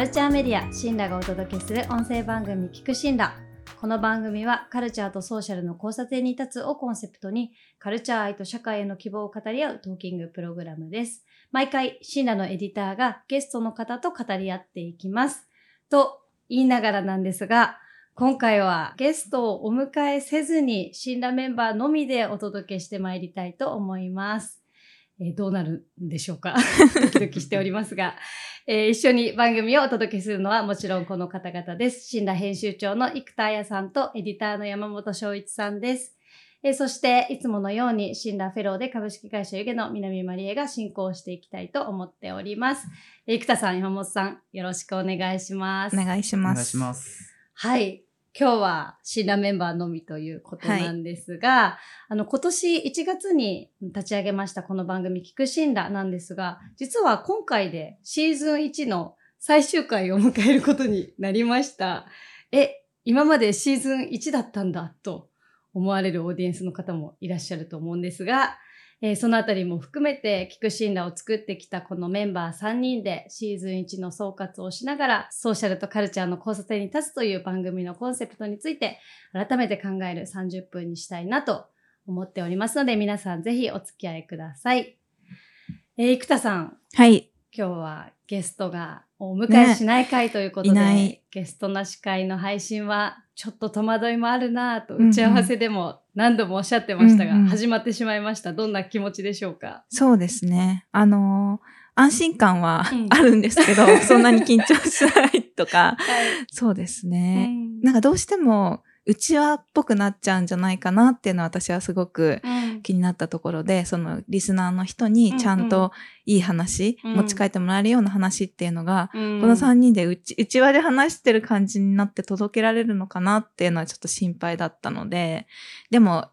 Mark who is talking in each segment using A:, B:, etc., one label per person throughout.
A: ルチャーメディアシンラがお届けする音声番組聞くシンラ。この番組はカルチャーとソーシャルの交差点に立つをコンセプトにカルチャー愛と社会への希望を語り合うトーキングプログラムです。毎回シンラのエディターがゲストの方と語り合っていきます。と言いながらなんですが今回はゲストをお迎えせずに、新羅メンバーのみでお届けしてまいりたいと思います。えーどうなるんでしょうか？ドキドキしておりますが、えー一緒に番組をお届けするのはもちろんこの方々です。新羅編集長の生田彩さんとエディターの山本翔一さんです。えーそして、いつものように、新羅フェローで株式会社湯気の南まりえが進行していきたいと思っております。えー生田さん、山本さん、よろしくお願いします。
B: お願いします。
C: お願いします。
A: はい。今日は新羅メンバーのみということなんですが、あの、今年1月に立ち上げましたこの番組、聞く新羅なんですが、実は今回でシーズン1の最終回を迎えることになりました。え、今までシーズン1だったんだと思われるオーディエンスの方もいらっしゃると思うんですが、えーそのあたりも含めて、聞く信羅を作ってきたこのメンバー3人でシーズン1の総括をしながら、ソーシャルとカルチャーの交差点に立つという番組のコンセプトについて、改めて考える30分にしたいなと思っておりますので、皆さんぜひお付き合いください。えー、生田さん、
B: はい。
A: 今日はゲストがお迎えしない会ということで、
B: ねいない
A: ゲストなし会の配信はちょっと戸惑いもあるなぁと
B: うんうん
A: 打ち合わせでも何度もおっしゃってましたが、
B: うんうん
A: 始まってしまいました。どんな気持ちでしょうか？
B: そうですね。あのー安心感は
A: うん
B: あるんですけど、そんなに緊張しないとか、
A: はい。
B: そうですね。
A: うん
B: なんかどうしても、うちわっぽくなっちゃうんじゃないかなっていうのは私はすごく
A: うん
B: 気になったところで、そのリスナーの人にちゃん
A: うんう
B: といい話、
A: うん
B: 持ち帰ってもらえるような話っていうのが、
A: うん
B: この3人でうち、うちわで話してる感じになって届けられるのかなっていうのはちょっと心配だったので、でも、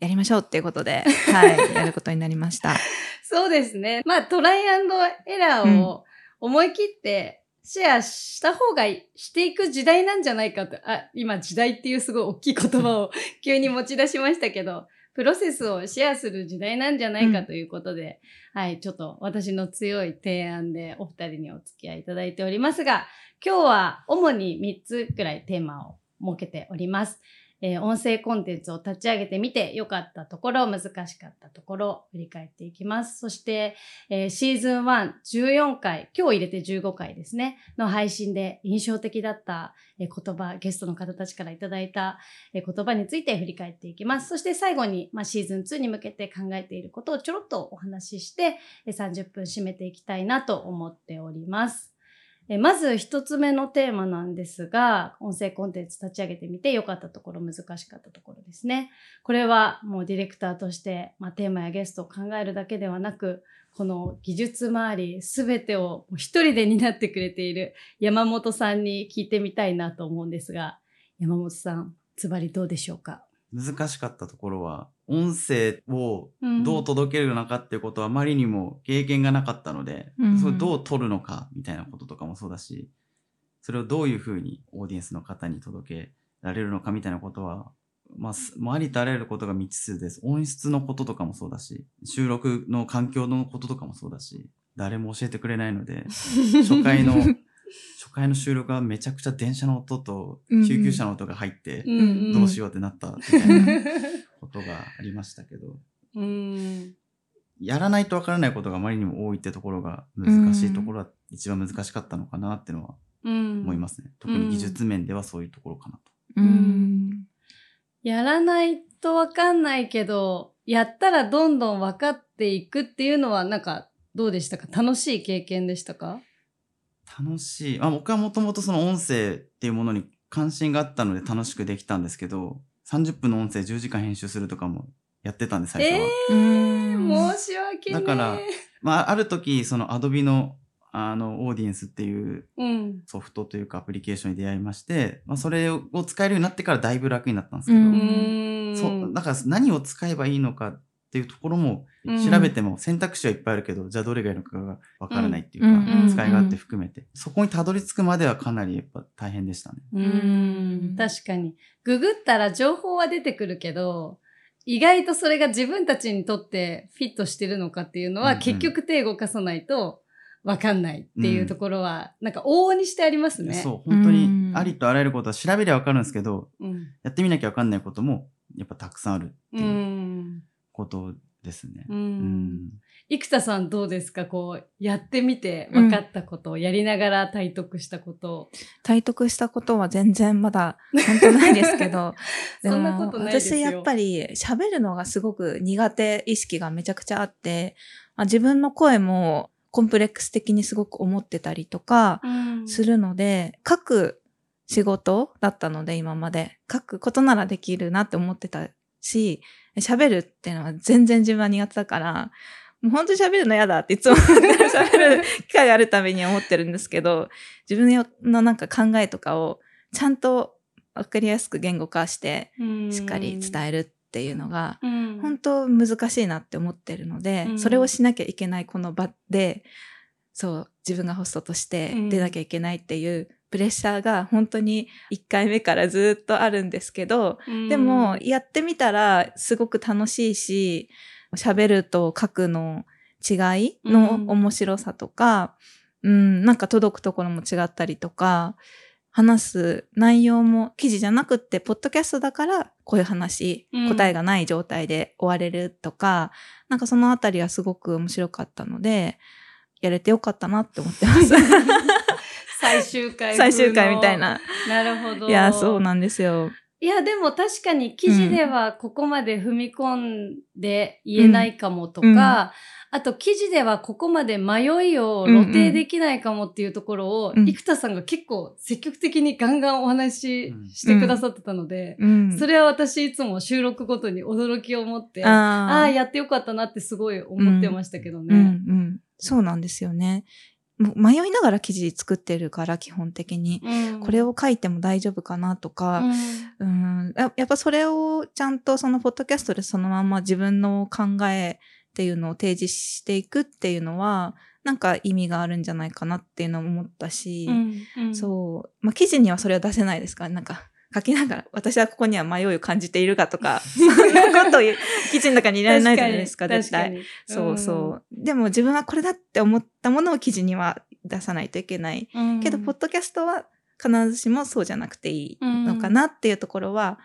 B: やりましょうっていうことで、はい、やることになりました。
A: そうですね。まあトライアンドエラーを思い切ってシェアした方がいしていく時代なんじゃないかと。あ、今時代っていうすごい大きい言葉を 急に持ち出しましたけど、プロセスをシェアする時代なんじゃないかということで、はい、ちょっと私の強い提案でお二人にお付き合いいただいておりますが、今日は主に3つくらいテーマを設けております。えー音声コンテンツを立ち上げてみて良かったところ、難しかったところを振り返っていきます。そして、えーシーズン1、14回、今日入れて15回ですね、の配信で印象的だった、え言葉、ゲストの方たちからいただいた、え言葉について振り返っていきます。そして最後に、まあ、シーズン2に向けて考えていることをちょろっとお話しして、え30分締めていきたいなと思っております。えまず一つ目のテーマなんですが、音声コンテンツ立ち上げてみて良かったところ、難しかったところですね。これはもうディレクターとして、まあ、テーマやゲストを考えるだけではなく、この技術周りすべてを一人で担ってくれている山本さんに聞いてみたいなと思うんですが、山本さん、ズバリどうでしょうか？
C: 難しかったところは、音声を
A: うん
C: どう届けるのかっていうことはあまりにも経験がなかったので、
B: うん
C: それをどう取るのかみたいなこととかもそうだし、それをどういうふうにオーディエンスの方に届けられるのかみたいなことは、まあ、ありとあらゆることが未知数です。音質のこととかもそうだし、収録の環境のこととかもそうだし、誰も教えてくれないので、初回の、初回の収録はめちゃくちゃ電車の音と救急車の音が入って、
A: ん
C: どうしようってなったみたいなことがありましたけど、
A: うん。
C: やらないとわからないことがあまりにも多いってところが難しいところは一番難しかったのかなっていうのは
A: うん。
C: 思いますね。特に技術面ではそういうところかなと。
B: うん。
A: やらないとわかんないけど、やったらどんどん分かっていくっていうのはなんかどうでしたか？楽しい経験でしたか？
C: 楽しい。まあ僕はもともとその音声っていうものに関心があったので楽しくできたんですけど、30分の音声10時間編集するとかもやってたんで最初は。
A: え
B: うん
A: ー、申し訳ね
C: だからまあある時その Adobe のあのオーディエンスっていう
A: うん。
C: ソフトというかアプリケーションに出会いまして、まあ、それを使えるようになってからだいぶ楽になったんですけど、
B: う
A: うんん。
C: そうだから何を使えばいいのかっていうところも
A: うん
C: 調べても選択肢はいっぱいあるけど、じゃあどれがいいのかがわからないっていうか、
B: うんうん
C: 使い勝手含めて、そこにたどり着くまではかなりやっぱ大変でしたね。
A: うん。確かに。ググったら情報は出てくるけど、意外とそれが自分たちにとってフィットしてるのかっていうのは、
C: うんうん
A: 結局手動かさないとわかんないっていうところは、なんか往々にしてありますね。
C: そう、本当に
B: うん
C: ありとあらゆることは調べりゃわかるんですけど、
A: うん。
C: やってみなきゃわかんないことも、やっぱたくさんあるって
A: う。
C: いうんことですね。
A: う。
C: うんん。
A: 生田さんどうですか？こう、やってみて分かったこと、やりながら体得したこと。
B: 体得したことは全然まだ 本当ないですけどでも
A: そんなことないですよ
B: 私やっぱり喋るのがすごく苦手意識がめちゃくちゃあって、まあ、自分の声もコンプレックス的にすごく思ってたりとか
A: うん
B: するので、書く仕事だったので今まで書くことならできるなって思ってたし喋るっていうのは全然自分は苦手だからもう本当に喋るの嫌だっていつも喋る機会があるたびに思ってるんですけど、自分のなんか考えとかをちゃんとわかりやすく言語化して、しっかり伝えるっていうのが、
A: うん。
B: 本当難しいなって思ってるので、
A: うん。
B: それをしなきゃいけないこの場で、そう、自分がホストとして出なきゃいけないっていうプレッシャーが本当に1回目からずっとあるんですけど、でも、やってみたらすごく楽しいし、喋ると書くの違いの面白さとか、うん、なんか届くところも違ったりとか、話す内容も記事じゃなくって、ポッドキャストだからこういう話、
A: うん。
B: 答えがない状態で終われるとか、なんかそのあたりはすごく面白かったので、やれてよかったなって思ってます。
A: 最終回
B: 最終回みたい。な。
A: なるほど。
B: いや、そうなんですよ。
A: いや、でも確かに記事ではここまで踏み込んで言えないかもとか、
B: うんうん
A: あと記事ではここまで迷いを露呈できないかもっていうところを、
B: うん
A: 生田さんが結構積極的にガンガンお話ししてくださってたので、
B: うん。
A: それは私いつも収録ごとに驚きを持って、あ
B: あ
A: やってよかったなってすごい思ってましたけどね。
B: うんうん。そうなんですよね。迷いながら記事作ってるから、基本的に。
A: うん。
B: これを書いても大丈夫かなとか、
A: うん。
B: うん、ややっぱそれをちゃんとそのポッドキャストでそのまま自分の考えっていうのを提示していくっていうのは、なんか意味があるんじゃないかなっていうのを思ったし、
A: うん。うん。
B: そう。まあ、記事にはそれは出せないですから、なんか、書きながら、私はここには迷いを感じているかとか、そんなことを記事の中にいられないじゃないですか、絶対。
A: 確かに。
B: そうそう。でも自分はこれだって思ったものを記事には出さないといけない。
A: うん。
B: けど、ポッドキャストは必ずしもそうじゃなくていいのかなっていうところは、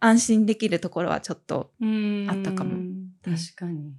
B: 安心できるところはちょっと、
A: うん
B: あったかも
A: 確かに。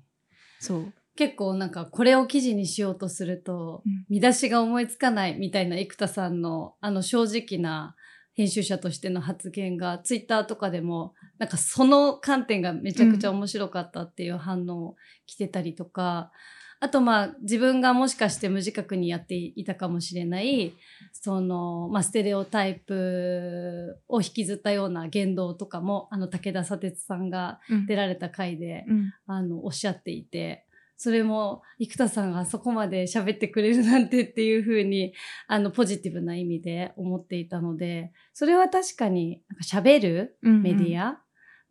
B: そう。
A: 結構なんかこれを記事にしようとすると、
B: うん
A: 見出しが思いつかないみたいな生田さんのあの正直な編集者としての発言がツイッターとかでもなんかその観点がめちゃくちゃ面白かったっていう反応来てたりとか、あとまあ自分がもしかして無自覚にやっていたかもしれないそのまあステレオタイプを引きずったような言動とかもあの武田砂鉄さんが
B: うん。
A: 出られた回で
B: うん。
A: あの、おっしゃっていて、それも、生田さんがあそこまで喋ってくれるなんてっていうふうに、あの、ポジティブな意味で思っていたので、それは確かに、なんか喋る
B: うん
A: メディア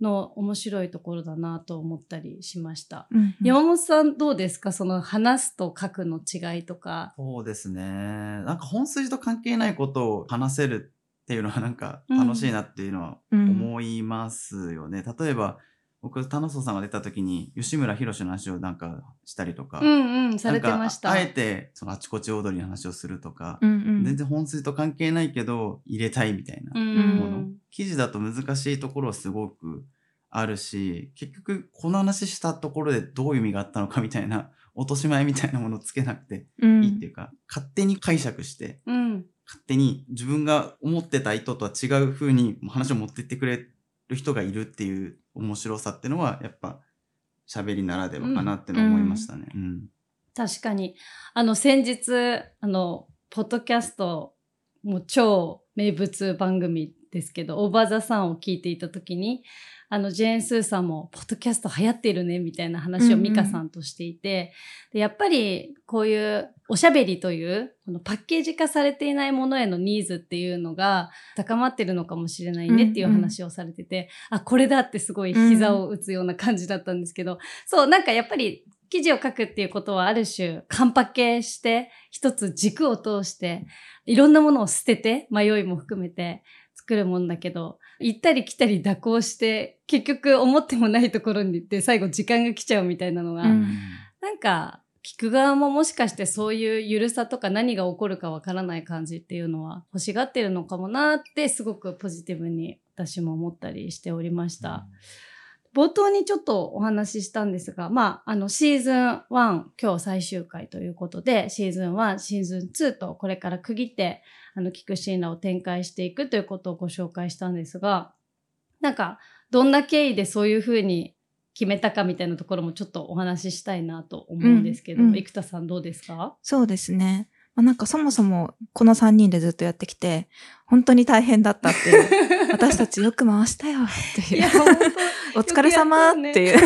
A: の面白いところだなと思ったりしました。
B: うんうん
A: 山本さんどうですか？その話すと書くの違いとか。
C: そうですね。なんか本筋と関係ないことを話せるっていうのはなんか楽しいなっていうのは
B: うん
C: 思いますよね。例えば、僕、田野さんが出た時に吉村博の話をなんかしたりとか、
A: うんうん、されてました。
C: なんかああえてそのあちこち踊りの話をするとか、
B: うんうん
C: 全然本筋と関係ないけど入れたいみたいな
A: う
C: もの、
A: ん。
C: 記事だと難しいところすごくあるし結局この話したところでどういう意味があったのかみたいな落とし前みたいなものをつけなくて
B: うん
C: いいっていうか、勝手に解釈して
A: うん。
C: 勝手に自分が思ってた意図とは違う風に話を持ってってくれる人がいるっていう面白さっていうのはやっぱ喋りならではかなってのは思いましたね。うん
A: 確かに。あの、先日、あの、ポッドキャスト、もう超名物番組ですけど、オーバーザさんを聞いていたときに、あの、ジェーン・スーさんも、ポッドキャスト流行っているね、みたいな話を
B: うんうん。
A: ミカさんとしていて、でやっぱり、こういうおしゃべりという、このパッケージ化されていないものへのニーズっていうのが高まってるのかもしれないねっていう話をされてて、あ、これだってすごい膝を打つような感じだったんですけど、そう、なんかやっぱり記事を書くっていうことはある種、カンパケして、一つ軸を通して、いろんなものを捨てて、迷いも含めて作るもんだけど、行ったり来たり蛇行して、結局思ってもないところに行って、最後時間が来ちゃうみたいなのが、
B: うん
A: なんか聞く側ももしかしてそういうゆるさとか何が起こるかわからない感じっていうのは欲しがってるのかもなってすごくポジティブに私も思ったりしておりました。冒頭にちょっとお話ししたんですが、まあ、あの、シーズン1、今日最終回ということで、シーズン1、シーズン2とこれから区切って、あの、聞くシーンらを展開していくということをご紹介したんですが、なんか、どんな経緯でそういうふうに決めたかみたいなところもちょっとお話ししたいなと思うんですけど、
B: うんうん
A: 生田さんどうですか？
B: そうですね。まあ、なんかそもそもこの3人でずっとやってきて、本当に大変だったっていう。私たちよく回したよっていう。
A: 本
B: お疲れ様っていう。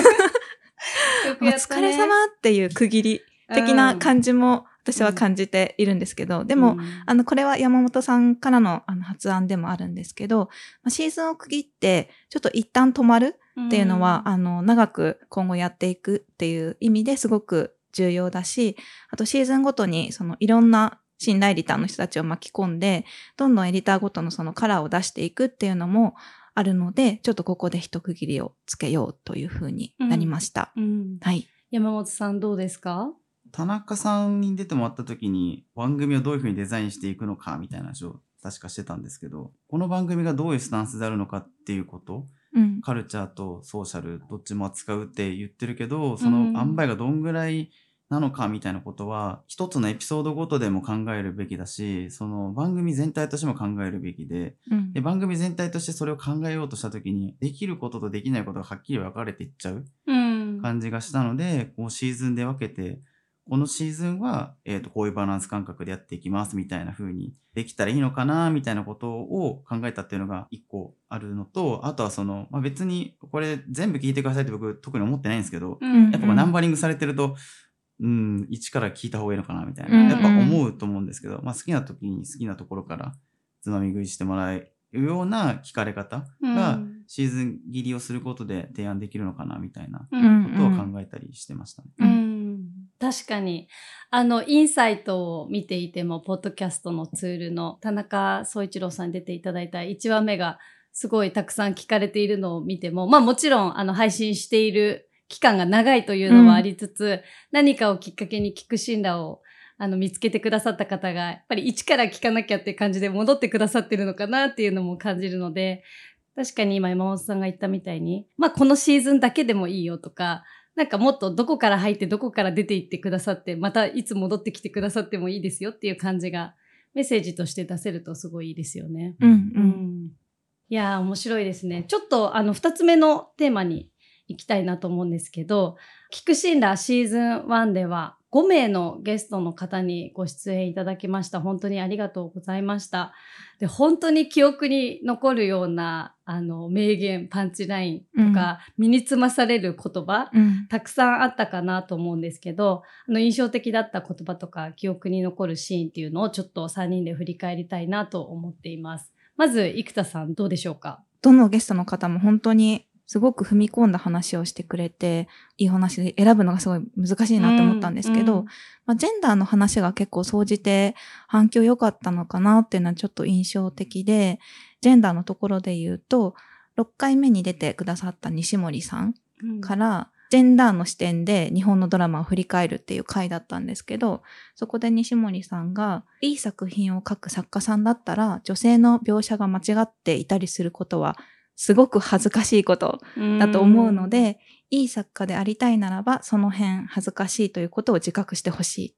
A: 当よく
B: お疲れ様っていう区切り的な感じも私は感じているんですけど、でも、、あの、これは山本さんからのあの発案でもあるんですけど、まあ、シーズンを区切って、ちょっと一旦止まるっていうのは、あの、長く今後やっていくっていう意味ですごく重要だし、あとシーズンごとに、そのいろんな信頼エディターの人たちを巻き込んで、どんどんエディターごとのそのカラーを出していくっていうのもあるので、ちょっとここで一区切りをつけようというふうになりました。
A: うん
B: はい。
A: 山本さんどうですか？
C: 田中さんに出てもらった時に番組をどういうふうにデザインしていくのかみたいな話を確かしてたんですけどこの番組がどういうスタンスであるのかっていうこと
B: うん。
C: カルチャーとソーシャルどっちも扱うって言ってるけどその
A: うん
C: 塩梅がどんぐらいなのかみたいなことは一つのエピソードごとでも考えるべきだしその番組全体としても考えるべきで
B: うん。
C: で番組全体としてそれを考えようとした時にできることとできないことがはっきり分かれていっちゃう
A: うん。
C: 感じがしたので、こうシーズンで分けて、このシーズンは、えっ、と、こういうバランス感覚でやっていきますみたいな風にできたらいいのかなみたいなことを考えたっていうのが一個あるのと、あとはその、まあ、別にこれ全部聞いてくださいって僕特に思ってないんですけど、
A: うん。
C: やっぱナンバリングされてると、うん、一から聞いた方がいいのかなみたい
B: うん
C: な、やっぱ思うと思うんですけど、まあ好きな時に好きなところからつまみ食いしてもらえるような聞かれ方が、
A: うん。
C: シーズン切りをすることで提案できるのかなみたいな
A: う
B: うん。
C: ことを考えたりしてましたね。
A: う、ん、確かに。あの、インサイトを見ていても、ポッドキャストのツールの田中総一郎さんに出ていただいた1話目がすごいたくさん聞かれているのを見ても、まあもちろん、あの、配信している期間が長いというのはありつつ、何かをきっかけに聞く信頼をあの見つけてくださった方が、やっぱり一から聞かなきゃって感じで戻ってくださってるのかなっていうのも感じるので、確かに今山本さんが言ったみたいに、まあこのシーズンだけでもいいよとか、なんかもっとどこから入ってどこから出ていってくださって、またいつ戻ってきてくださってもいいですよっていう感じがメッセージとして出せるとすごいいいですよね。
B: うんう。
A: うんん。いやー面白いですね。ちょっとあの二つ目のテーマに行きたいなと思うんですけど、聞くシンラーシーズン1では5名のゲストの方にご出演いただきました。本当にありがとうございました。で、本当に記憶に残るようなあの名言、パンチラインとか、身につまされる言葉、
B: うん。
A: たくさんあったかなと思うんですけど、あの印象的だった言葉とか記憶に残るシーンっていうのをちょっと3人で振り返りたいなと思っています。まず、生田さんどうでしょうか？
B: どのゲストの方も本当にすごく踏み込んだ話をしてくれて、いい話で選ぶのがすごい難しいなと思ったんですけど、
A: うん。
B: まあ、ジェンダーの話が結構総じて反響良かったのかなっていうのはちょっと印象的で、ジェンダーのところで言うと、6回目に出てくださった西森さん
A: うん。
B: から、ジェンダーの視点で日本のドラマを振り返るっていう回だったんですけど、そこで西森さんが、いい作品を書く作家さんだったら、女性の描写が間違っていたりすることは、すごく恥ずかしいことだと思うの、で、いい作家でありたいならば、その辺恥ずかしいということを自覚してほしい。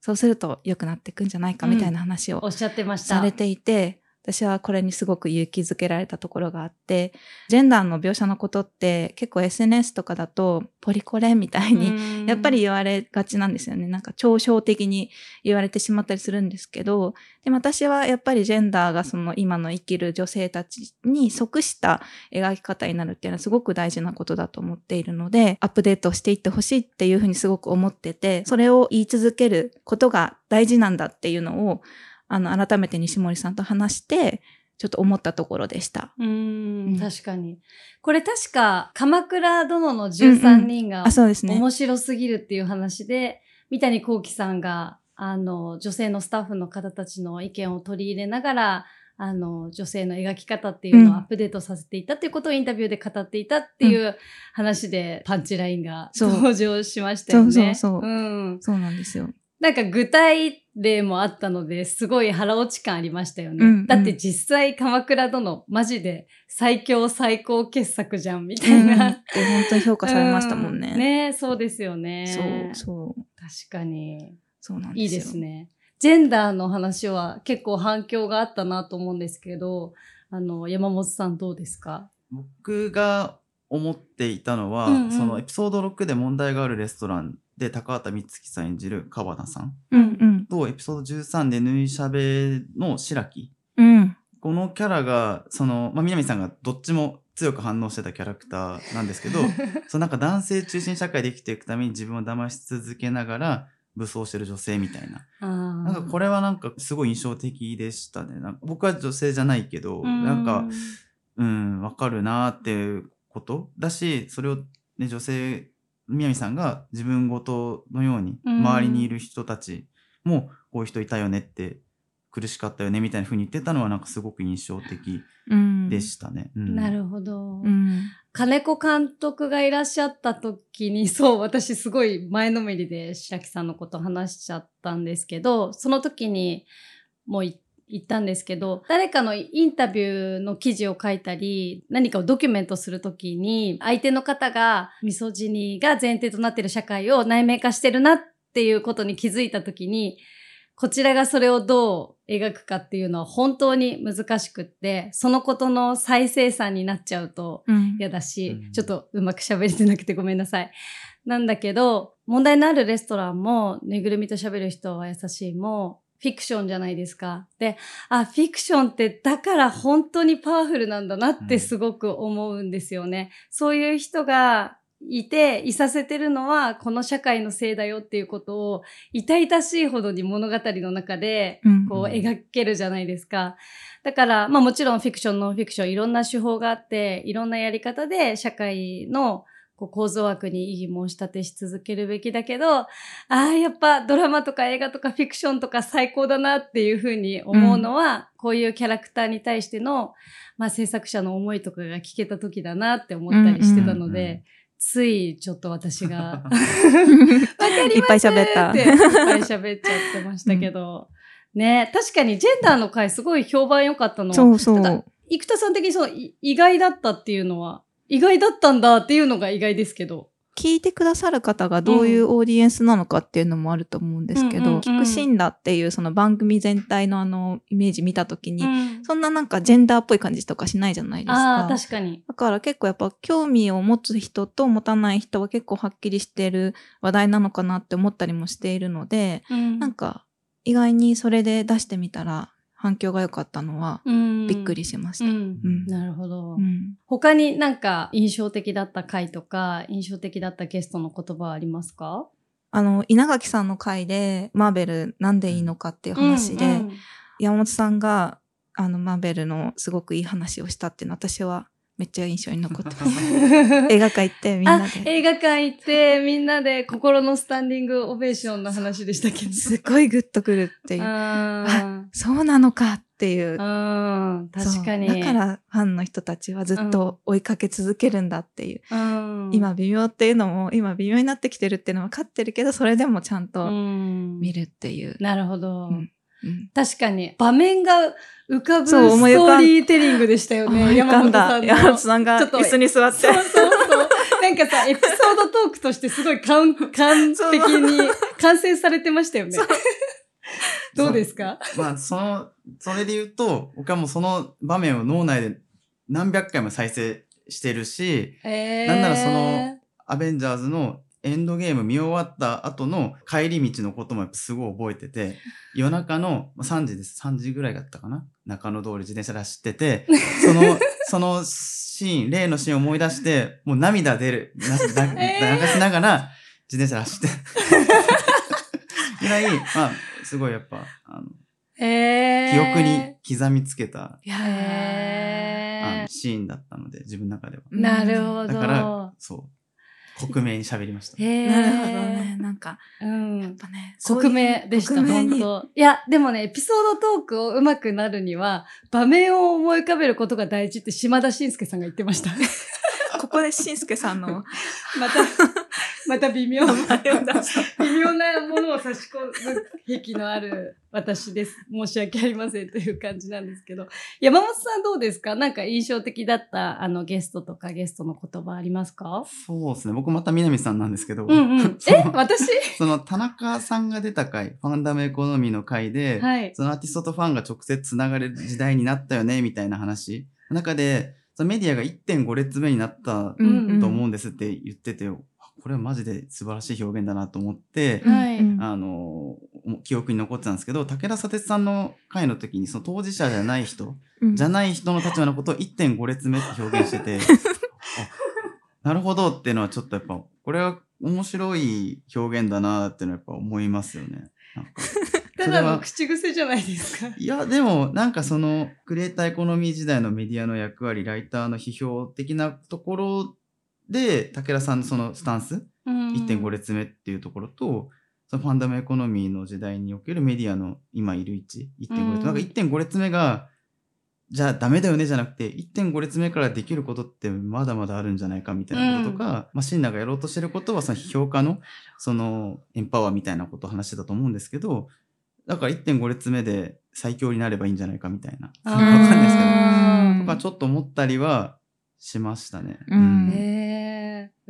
B: そうすると良くなっていくんじゃないかみたいな話を
A: おっしゃってました。
B: されていて、私はこれにすごく勇気づけられたところがあって、ジェンダーの描写のことって結構 SNS とかだとポリコレみたいに
A: うん
B: やっぱり、言われがちなんですよね。なんか嘲笑的に言われてしまったりするんですけど、でも私はやっぱりジェンダーがその今の生きる女性たちに即した描き方になるっていうのはすごく大事なことだと思っているので、アップデートしていってほしいっていうふうにすごく思ってて、それを言い続けることが大事なんだっていうのを、あの、改めて西森さんと話して、ちょっと思ったところでした。
A: う
B: ん
A: ん、確かに。これ確か、鎌倉殿の13人が
B: あ、そうですね。
A: 面白すぎるっていう話で、三谷幸喜さんが、あの、女性のスタッフの方たちの意見を取り入れながら、あの、女性の描き方っていうのをアップデートさせていたっていうことをインタビューで語っていたっていう話でパンチラインが
B: そう
A: 登場しましたよね。
B: そうそうそう
A: うん。
B: そうなんですよ。
A: なんか具体例もあったので、すごい腹落ち感ありましたよね。
B: うんうん
A: だって実際鎌倉殿、マジで最強最高傑作じゃん、みたいな。
B: うん本当に評価されましたもんね。
A: うねそうですよね。
B: そう、そう、
A: 確かに。
B: そうなん
A: いい
B: ですよ。
A: ですね。ジェンダーの話は結構反響があったなと思うんですけど、あの、山本さんどうですか？
C: 僕が思っていたのは、
A: うんうん
C: そのエピソード6で問題があるレストランで高畑充希さん演じる川田さん。
B: うんうん。
C: とエピソード13で縫いしゃべの白木。
B: うん。
C: このキャラがその、まあ、南さんがどっちも強く反応してたキャラクターなんですけど そのなんか男性中心社会で生きていくために自分を騙し続けながら武装してる女性みたいな。
A: な
C: なんかこれはなんかすごい印象的でしたね。なんか僕は女性じゃないけどなんかうん、わかるなーっていうことだし、それを、ね、女性、南さんが自分ごとのように、
A: うん
C: 周りにいる人たちも、こういう人いたよねって、苦しかったよねみたいな風に言ってたのは、なんかすごく印象的
B: うん。
C: でしたね。うん
A: なるほど。
B: うん。
A: 金子監督がいらっしゃった時に、そう、私すごい前のめりで白木さんのこと話しちゃったんですけど、その時にもうい言ったんですけど、誰かのインタビューの記事を書いたり、何かをドキュメントするときに、相手の方がミソジニが前提となっている社会を内面化してるなっていうことに気づいたときに、こちらがそれをどう描くかっていうのは本当に難しくって、そのことの再生産になっちゃうと、
B: うん。
A: 嫌だし、
C: うん
A: ちょっとうまく喋れてなくてごめんなさい。なんだけど、問題のあるレストランも、ぬいぐるみと喋る人は優しいも、フィクションじゃないですか。で、あ、フィクションってだから本当にパワフルなんだなってすごく思うんですよね。そういう人がいて、いさせてるのはこの社会のせいだよっていうことを痛々しいほどに物語の中で
B: うん
A: こう
C: うん
A: 描けるじゃないですか。だから、まあもちろんフィクション、ノンフィクション、いろんな手法があって、いろんなやり方で社会のこう構造枠に異議申し立てし続けるべきだけど、ああ、やっぱドラマとか映画とかフィクションとか最高だなっていうふうに思うのは、こういうキャラクターに対しての、まあ制作者の思いとかが聞けた時だなって思ったりしてたので、
C: うんうん
A: ついちょっと私が、わかります
B: いっぱい喋った。
A: いっぱい喋っちゃってましたけど、ね確かにジェンダーの回すごい評判良かったの。は、
B: そうそう。
A: 生田さん的にそのい意外だったっていうのは、意外だったんだっていうのが意外ですけど。
B: 聞いてくださる方がどういうオーディエンスなのかっていうのもあると思うんですけど、
A: うんうんうん
B: 聞くシンダっていうその番組全体のあのイメージ見たときに、
A: うん
B: そんななんかジェンダーっぽい感じとかしないじゃないですか。
A: ああ、確かに。
B: だから結構やっぱ興味を持つ人と持たない人は結構はっきりしてる話題なのかなって思ったりもしているので、なんか意外にそれで出してみたら反響が良かったのは
A: うん。
B: びっくりしました。
A: なるほど。
B: うん。
A: 他になんか印象的だった回とか、印象的だったゲストの言葉はありますか？
B: あの、稲垣さんの回で、マーベルなんでいいのかっていう話で、
A: うんうん。
B: 山本さんが、あの、マーベルのすごくいい話をしたっていうの私はめっちゃ印象に残ってます。映画館行ってみん
A: あ
B: なで。
A: 映画館行ってみんなで心のスタンディングオベーションの話でしたけど。
B: すごいグッとくるっていう。
A: あ
B: そうなのかっていう。
A: ーうん確かに。
B: だからファンの人たちはずっと追いかけ続けるんだっていう。
A: うん、
B: 今微妙っていうのも、今微妙になってきてるっていうのは分かってるけど、それでもちゃん
A: う
B: と
A: ん
B: 見るっていう。
A: なるほど。
B: うんうん
A: 確かに、場面が浮かぶストーリーテリングでしたよね。
B: 思い浮かんだ。
A: 山
B: 山
A: 本さんの。
B: 本さんが
A: ちょっと
B: 椅子に座って。
A: そうそうそう。なんかさ、エピソードトークとしてすごい完完璧に完成されてましたよね。どうですか？
C: まあ、その、それで言うと、僕はもうその場面を脳内で何百回も再生してるし、
A: えー、
C: なんならその、アベンジャーズのエンドゲーム見終わった後の帰り道のこともやっぱすごい覚えてて、夜中のまあ3時です。3時ぐらいだったかな中野通り自転車で走ってて、その、そのシーン、例のシーンを思い出して、もう涙出る、流しながら自転車で走って。ぐらい、まあ、すごいやっぱ、あの、
A: えー、
C: 記憶に刻みつけた、
B: いやー
A: え
C: あのシーンだったので、自分の中では。
A: ー、なるほど。
C: だから、そう、克明に喋りました。
A: えー、
B: なるほどね。なんか、
A: うん
B: やっぱね、
A: 克明でした、本当いや、でもね、エピソードトークを上手くなるには、場面を思い浮かべることが大事って島田紳介さんが言ってました。
B: ここでしんすけさんの
A: また、また微妙な、微妙なものを差し込む癖のある私です。申し訳ありませんという感じなんですけど。山本さんどうですか？なんか印象的だったあのゲストとかゲストの言葉ありますか？
C: そうですね。僕また南さんなんですけど、
A: うんうん。え？私？
C: その田中さんが出た回、ファンダムエコノミーの回で、
A: はい。
C: そのアーティストとファンが直接つながれる時代になったよね、みたいな話。中で、そのメディアが1.5列目になった
A: うん
C: と思うんですって言ってて、これはマジで素晴らしい表現だなと思って、
A: はい
B: うん
C: あの、記憶に残ってたんですけど、武田砂鉄さんの回の時に、その当事者じゃない人、
B: うん
C: じゃない人の立場のことを1.5列目って表現してて、あなるほどっていうのはちょっとやっぱ、これは面白い表現だなっていうのはやっぱ思いますよね。
A: ただの口癖じゃないですか。
C: いや、でも、なんかその、クリエイターエコノミー時代のメディアの役割、ライターの批評的なところで、武田さんのそのスタンス、1.5列目っていうところと、そのファンダムエコノミーの時代におけるメディアの今いる位置、1.5列目。
A: うん
C: なんか1.5列目が、じゃあダメだよねじゃなくて、1.5列目からできることってまだまだあるんじゃないかみたいなこととか、まあ、シンナがやろうとしてることは、その批評家の、その、エンパワーみたいなことを話してたと思うんですけど、だから1.5列目で最強になればいいんじゃないかみたいな。
A: あー
C: わかんないですけど。
B: うん
C: とかちょっと思ったりはしましたね。
B: うん
A: へえ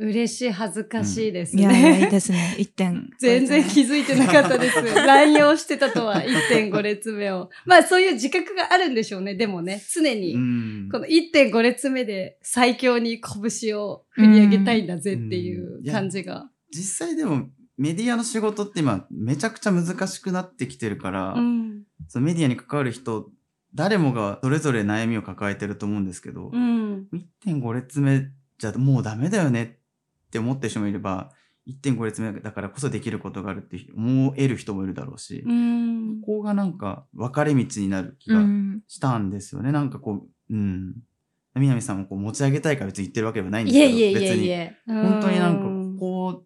A: 嬉しい、恥ずかしいです
B: いやいや、いい
A: ね。
B: ですね。一点。
A: 全然気づいてなかったです。乱用してたとは、1.5列目を。まあ、そういう自覚があるんでしょうね。でもね、常に
C: う、ん
A: この1.5列目で最強に拳を振り上げたいんだぜっていう感じが。
C: 実際でもメディアの仕事って今めちゃくちゃ難しくなってきてるから、
A: うん。
C: そのメディアに関わる人誰もがそれぞれ悩みを抱えてると思うんですけど、
A: うん。
C: 1.5列目じゃもうダメだよねって思ってる人もいれば1.5列目だからこそできることがあるって思える人もいるだろうし、
A: うん。
C: ここがなんか分かれ道になる気が
B: うん。
C: したんですよね。なんかこう、うん。南さんもこう持ち上げたいから別に言ってるわけではないんですけど、
A: い
C: 別に。本当になんかここを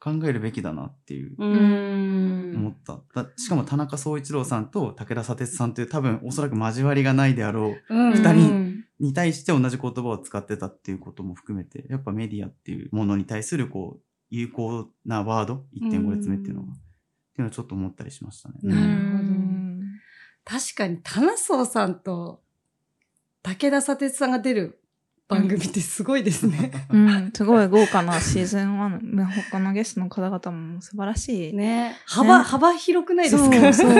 C: 考えるべきだなっていう
A: う
B: うん
A: ん。
C: 思った。だしかも田中総一郎さんと武田砂鉄さんという多分おそらく交わりがないであろう
A: うん。
C: 二人に対して同じ言葉を使ってたっていうことも含めて、やっぱメディアっていうものに対するこう、有効なワード、1.5列目っていうのが、
A: うん。
C: っていうのはちょっと思ったりしましたね。
A: なるほど。
B: うん。
A: 確かに、棚荘さんと武田砂鉄さんが出る番組ってすごいですね。
B: うん、すごい豪華なシーズン1。他のゲストの方々も素晴らしい。
A: ね。幅、
B: ね
A: 幅広くないです
B: そう
A: か
B: そう。い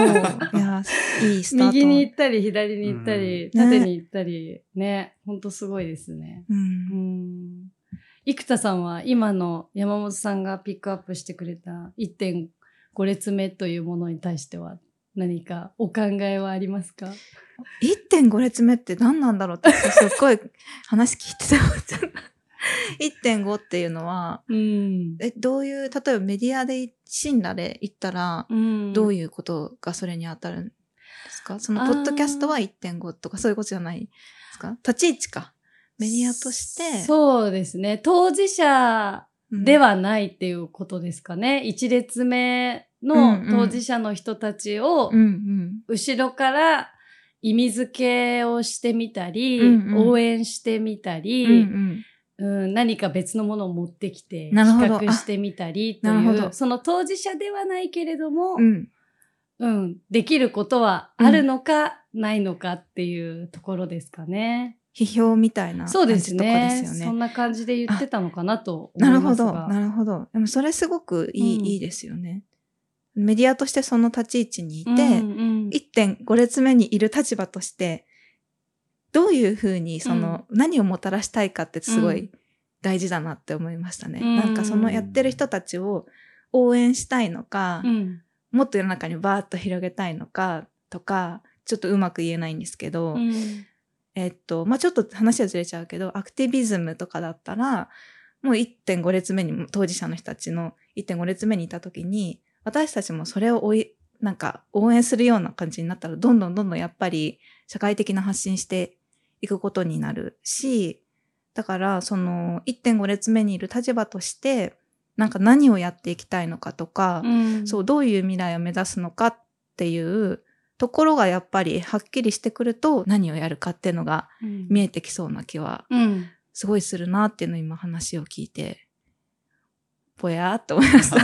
B: や、いいスタート。
A: 右に行ったり、左に行ったり、
B: うん
A: 縦に行ったり、ね。ほんとすごいですね。
B: う。
A: うんん。生田さんは今の山本さんがピックアップしてくれた1.5列目というものに対しては何かお考えはありますか
B: ？1.5列目って何なんだろうって、すっごい話聞いてて思っちゃった。1.5っていうのは、
A: うん。
B: え、どういう、例えばメディアで信られ言ったら、
A: うん
B: どういうことがそれに当たるんですか？その、ポッドキャストは1.5とかそういうことじゃないですか？立ち位置か。メディアとして。
A: そうですね。当事者
B: うん
A: ではないっていうことですかね。一列目の当事者の人たちを。後ろから意味付けをしてみたり、
B: うんうん
A: 応援してみたり、
B: うんうん
A: うん何か別のものを持ってきて比較してみたりという、その当事者ではないけれども、
B: うん。
A: うん、できることはあるのか、ないのかっていうところですかね。
B: 批評みたいな
A: そうです
B: 感じとか
A: ね
B: ですよね。
A: そんな感じで言ってたのかなと思
B: ないるほ
A: ますが。
B: ど、なるほど。でもそれすごくいい,、
A: うん
B: いいですよね。メディアとしてその立ち位置にいて、
A: うんうん
B: 1.5列目にいる立場として、どういうふうにその、何をもたらしたいかってすご
A: う
B: い大事だなって思いましたね。
A: うん。
B: なんかそのやってる人たちを応援したいのか、
A: うん。
B: もっと世の中にバーッと広げたいのかとか、ちょっとうまく言えないんですけど、
A: うん。
B: えっと、まあ、ちょっと話はずれちゃうけど、アクティビズムとかだったら、もう1.5列目に、当事者の人たちの1.5列目にいた時に、私たちもそれを追い、なんか応援するような感じになったら、どんどんどんどんやっぱり社会的な発信していくことになるし、だから、その1.5列目にいる立場として、なんか何をやっていきたいのかとか、
A: うん。
B: そう、どういう未来を目指すのかっていうところがやっぱりはっきりしてくると何をやるかっていうのが
A: うん。
B: 見えてきそうな気は
A: うん。
B: すごいするなっていうのを今話を聞いて、ぼやーっと思いました。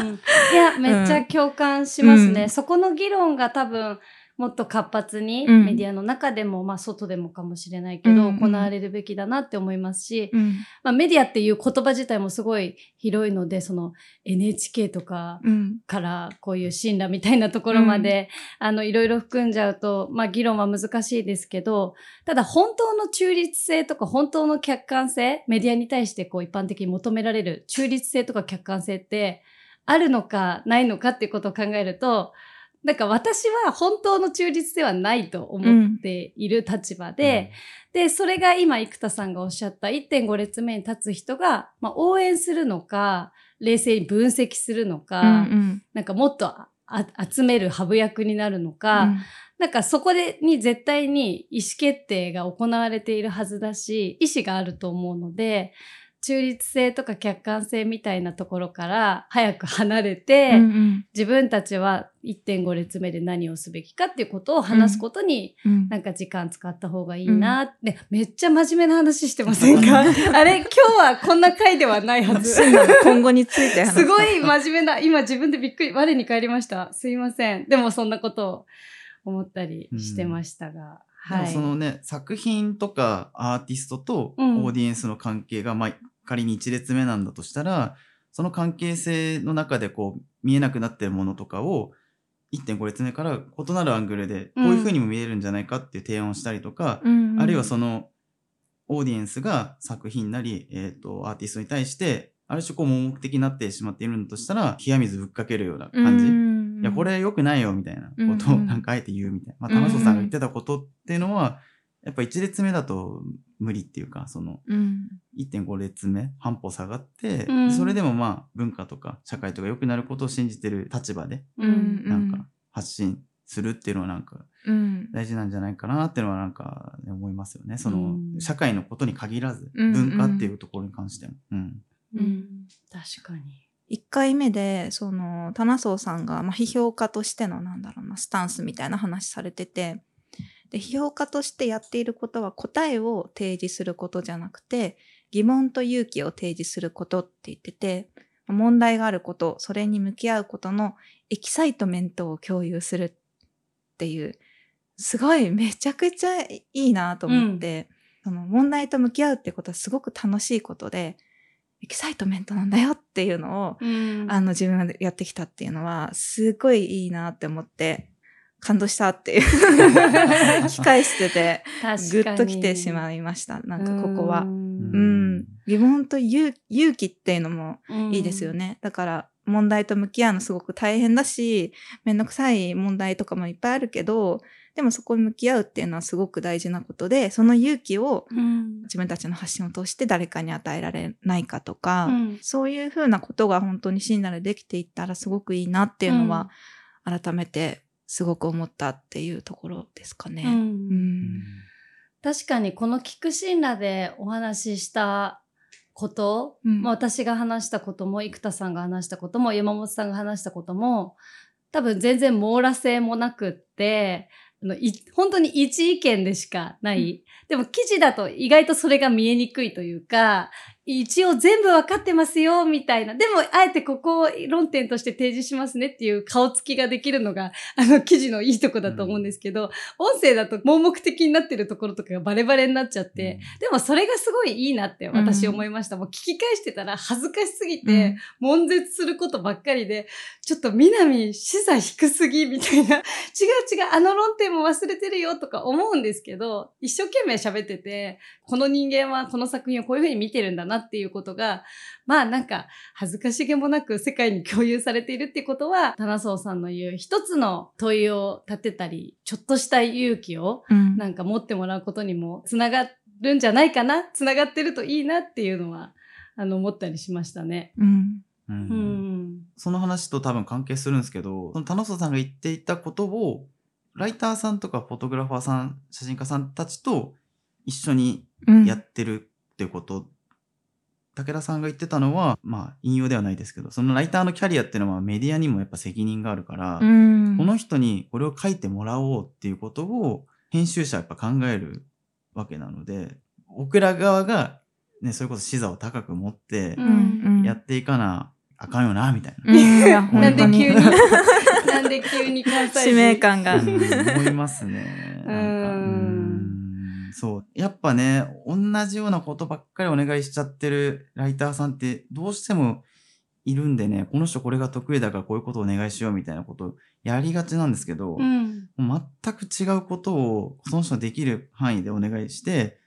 A: うんいや、めっちゃ共感しますね。
B: うん
A: そこの議論が多分、もっと活発に、
B: うん
A: メディアの中でも、まあ、外でもかもしれないけど、
B: うん
A: 行われるべきだなって思いますし、
B: うん。
A: まあ、メディアっていう言葉自体もすごい広いので、その NHK とか
B: うん。
A: からこういう神羅みたいなところまで、あの、いろいろ含んじゃうと、まあ、議論は難しいですけど、ただ本当の中立性とか本当の客観性、メディアに対してこう一般的に求められる中立性とか客観性ってあるのかないのかっていうことを考えると、なんか私は本当の中立性はないと思っている立場で、で、それが今、生田さんがおっしゃった1.5列目に立つ人が、まあ、応援するのか、冷静に分析するのか、
B: うんうん。
A: なんかもっと集めるハブ役になるのか、なんかそこでに絶対に意思決定が行われているはずだし、意思があると思うので、中立性とか客観性みたいなところから早く離れて、
B: うんうん
A: 自分たちは1.5列目で何をすべきかっていうことを話すことに、
B: うん
A: なんか時間使った方がいいなって、めっちゃ真面目な話してませんか あれ今日はこんな回ではないはず。
B: 今後について話
A: すごい真面目な、今自分でびっくり、我に返りました。すいません。でもそんなことを思ったりしてましたが。
C: でも
A: はい。
C: そのね、作品とかアーティストと
A: うん
C: オーディエンスの関係が、まあ、仮に一列目なんだとしたら、その関係性の中でこう、見えなくなってるものとかを、1.5列目から異なるアングルで、こういう風にも見えるんじゃないかっていう提案をしたりとか、
B: うん。うん
C: あるいはその、オーディエンスが作品なり、えっ、と、アーティストに対して、ある種こう、盲目的になってしまっているんだとしたら、冷や水ぶっかけるような感じ。
B: うん。
C: いや、これ良くないよ、みたいなことをなんかあえて言うみたいな。まあ、
B: うんうん
C: 玉城さんが言ってたことっていうのは、やっぱ一列目だと無理っていうか、その
B: うん
C: 1.5列目、半歩下がって、
A: うん
C: それでもまあ文化とか社会とか良くなることを信じてる立場で、
A: うん。
C: なんか発信するっていうのはなんか
B: うん
C: 大事なんじゃないかなっていうのはなんか、ね、思いますよね。その、
A: うん
C: 社会のことに限らず、文化っていうところに関しても。うん。
A: うん。確かに。
B: 1回目でその棚荘さんが、まあ、批評家としてのなんだろうなスタンスみたいな話されててで批評家としてやっていることは答えを提示することじゃなくて疑問と勇気を提示することって言ってて問題があることそれに向き合うことのエキサイトメントを共有するっていうすごいめちゃくちゃいいなと思って、その問題と向き合うってことはすごく楽しいことでエキサイトメントなんだよっていうのを
A: うん。
B: あの自分がやってきたっていうのはすごいいいなって思って感動したっていう。聞き返しててぐっと来てしまいました。なんかここは。うん、疑問と勇勇気っていうのもいいですよね、だから問題と向き合うのすごく大変だしめんどくさい問題とかもいっぱいあるけどでもそこに向き合うっていうのはすごく大事なことでその勇気を
A: うん。
B: 自分たちの発信を通して誰かに与えられないかとか、
A: うん。
B: そういうふうなことが本当に信なるできていったらすごくいいなっていうのは、改めてすごく思ったっていうところですかね。
A: うん。
B: うん。
A: 確かにこの聞く神羅でお話ししたこと、
B: うん。
A: まあ、私が話したことも生田さんが話したことも山本さんが話したことも多分全然網羅性もなくってあのい本当に一意見でしかない、でも記事だと意外とそれが見えにくいというか一応全部わかってますよみたいな。でもあえてここを論点として提示しますねっていう顔つきができるのが あの記事のいいとこだと思うんですけど、音声だと盲目的になってるところとかがバレバレになっちゃって、でもそれがすごいいいなって私思いました。もう聞き返してたら恥ずかしすぎて、悶絶することばっかりで、ちょっと南視座低すぎみたいな、違う違う、あの論点も忘れてるよとか思うんですけど、一生懸命喋ってて、この人間はこの作品をこういうふうに見てるんだなっていうことが、まあなんか恥ずかしげもなく世界に共有されているっていうことは、棚荘さんの言う一つの問いを立てたり、ちょっとした勇気を
B: うん
A: なんか持ってもらうことにもつながるんじゃないかな、つながってるといいなっていうのは、あの、思ったりしましたね。
B: うん
C: うん
A: うん。
C: その話と多分関係するんですけど、その田野さんが言っていたことを、ライターさんとかフォトグラファーさん、写真家さんたちと一緒に
B: うん
C: やってるってこと武田さんが言ってたのは、まあ、引用ではないですけど、そのライターのキャリアっていうのはメディアにもやっぱ責任があるから、
B: うん。
C: この人にこれを書いてもらおうっていうことを編集者はやっぱ考えるわけなので、僕ら側が、ね、それこそ視座を高く持ってやっていかなあかんよな、みたいな。
A: なんで急に、なんで急に関西人。
B: 使命感が。
C: うん思いますね。なんか
A: うん。
C: うんそう。やっぱね、同じようなことばっかりお願いしちゃってるライターさんってどうしてもいるんでね、この人これが得意だからこういうことをお願いしようみたいなことをやりがちなんですけど、
A: うん。
C: 全く違うことをその人のできる範囲でお願いして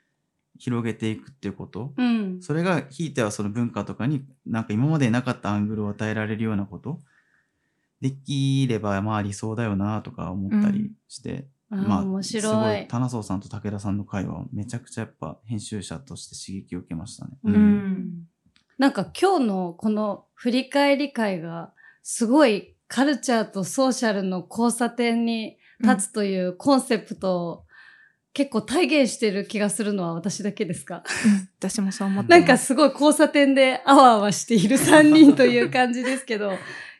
C: 広げていくっていうこと。
A: うん。
C: それがひいてはその文化とかになんか今までなかったアングルを与えられるようなことできればまあ理想だよなとか思ったりして、
A: あ
C: まあ
A: ー面
C: すご
A: 白い。
C: 棚荘さんと武田さんの会話めちゃくちゃやっぱ編集者として刺激を受けましたね。
A: う
B: うん
A: ん。なんか今日のこの振り返り会がすごいカルチャーとソーシャルの交差点に立つというコンセプトを結構体現してる気がするのは私だけですか？
B: うん私もそう思って
A: なん。かすごい交差点であわあわしている3人という感じですけど、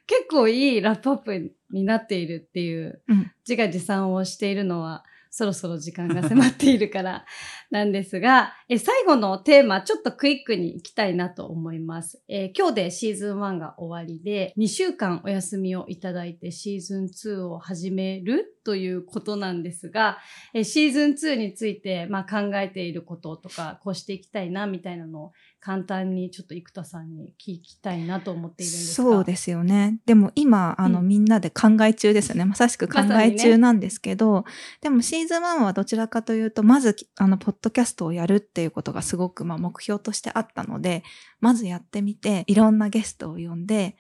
A: 結構いいラップアップになっているっていう、
B: うん
A: 自画自賛をしているのは、そろそろ時間が迫っているから なんですが、え最後のテーマ、ちょっとクイックに行きたいなと思います。えー今日でシーズン1が終わりで、2週間お休みをいただいてシーズン2を始めるということなんですが、えーシーズン2について、まあ、考えていることとか、こうしていきたいな、みたいなのを簡単にちょっと生田さんに聞きたいなと思っているんですが。
B: そうですよね。でも今、あの、
A: うん
B: みんなで考え中ですよね。まさしく考え中なんですけど、でもシーズン1はどちらかというと、まず、あの、ポッドキャストをやるっていうことがすごく、まあ、目標としてあったので、まずやってみて、いろんなゲストを呼んで、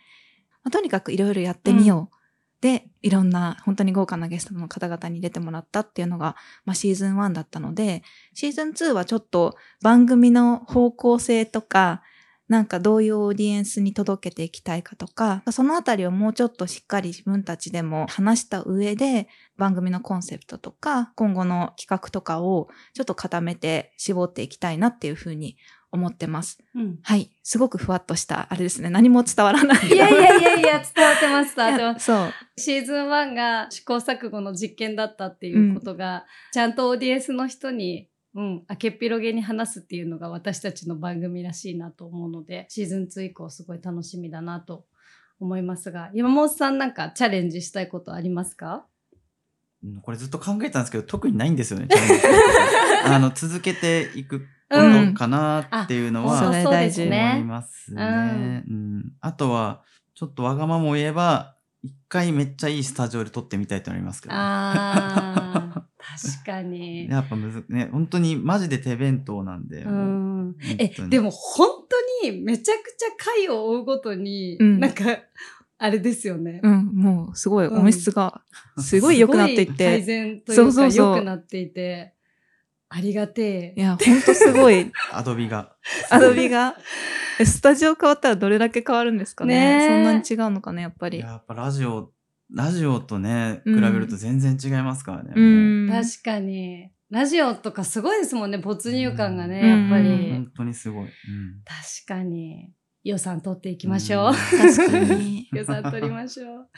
B: まあとにかくいろいろやってみよう。で、いろんな本当に豪華なゲストの方々に出てもらったっていうのが、まあ、シーズン1だったので、シーズン2はちょっと番組の方向性とか、なんかどういうオーディエンスに届けていきたいかとか、そのあたりをもうちょっとしっかり自分たちでも話した上で、番組のコンセプトとか、今後の企画とかをちょっと固めて絞っていきたいなっていうふうに思ってます。
A: うん。
B: はい。すごくふわっとした、あれですね。何も伝わらない。
A: いやいやいやいや、伝わってます、伝わってます。
B: そう。
A: シーズン1が試行錯誤の実験だったっていうことが、ちゃんとオーディエンスの人に、うん、明けっぴろげに話すっていうのが私たちの番組らしいなと思うので、シーズン2以降すごい楽しみだなと思いますが、山本さんなんかチャレンジしたいことありますか？
C: うんこれずっと考えてたんですけど、特にないんですよね。あの、続けていくことかなっていうの
B: うん
C: は、
A: うですね
C: 思いますね。うん。あとは、ちょっとわがままを言えば、一回めっちゃいいスタジオで撮ってみたいとなりますけど、ね。
A: 確かに。
C: やっぱむず、ね、本当にマジで手弁当なんで。
A: う
C: ん
A: えでも本当にめちゃくちゃ回を追うごとに、
B: うん
A: なんか、あれですよね。
B: うん、もうすごい音質がすごい良くなっていっ
A: すご改
B: て。
A: 善というか
B: そうそうそう
A: 良くなっていて、ありがてえ。
B: いや、ほんとすごい。
C: アドビが。
B: アドビが。えスタジオ変わったらどれだけ変わるんですかね？
A: ねえ
B: そんなに違うのかね、やっぱり。
C: いややっぱラジオ、ラジオとね、
B: うん
C: 比べると全然違いますからね。
B: う
C: も
B: ん。
A: 確かに。ラジオとかすごいですもんね、没入感がね、
B: うん
A: やっぱ
C: う
A: り。
C: 本当にすごい。うん
A: 確かに。予算取っていきましょう。
C: うん
B: 確かに。
A: 予算取りましょう。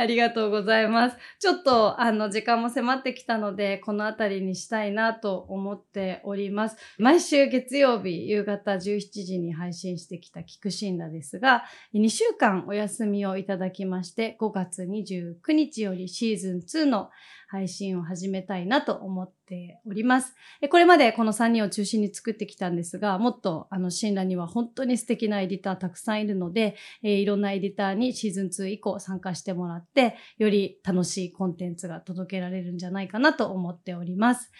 A: ありがとうございます。ちょっと、あの、時間も迫ってきたので、このあたりにしたいなと思っております。毎週月曜日夕方17時に配信してきた聞くシンラですが、2週間お休みをいただきまして、5月29日よりシーズン2の配信を始めたいなと思っております。これまでこの3人を中心に作ってきたんですが、もっとあの、シンラには本当に素敵なエディターたくさんいるので、えいろんなエディターにシーズン2以降参加してもらって、より楽しいコンテンツが届けられるんじゃないかなと思っております。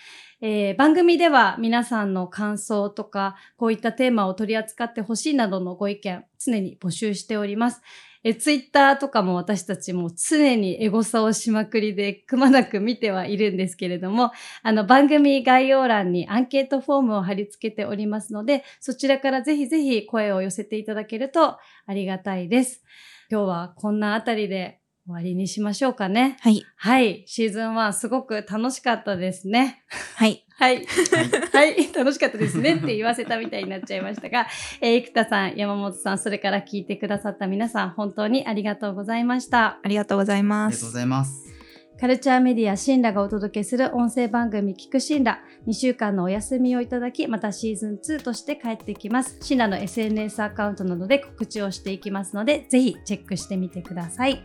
A: えー番組では皆さんの感想とか、こういったテーマを取り扱ってほしいなどのご意見、常に募集しております。え、ツイッターとかも私たちも常にエゴサをしまくりでくまなく見てはいるんですけれども、あの番組概要欄にアンケートフォームを貼り付けておりますので、そちらからぜひぜひ声を寄せていただけるとありがたいです。今日はこんなあたりで終わりにしましょうかね。
B: はい。
A: はい。シーズン1すごく楽しかったですね。
B: はい。
A: はい。はい。楽しかったですねって言わせたみたいになっちゃいましたが、えー、生田さん、山本さん、それから聞いてくださった皆さん、本当にありがとうございました。
B: ありがとうございます。あり
C: がとうございます。
A: カルチャーメディアシンラがお届けする音声番組聞くシンラ2週間のお休みをいただきまたシーズン2として帰ってきますシンラの SNS アカウントなどで告知をしていきますのでぜひチェックしてみてください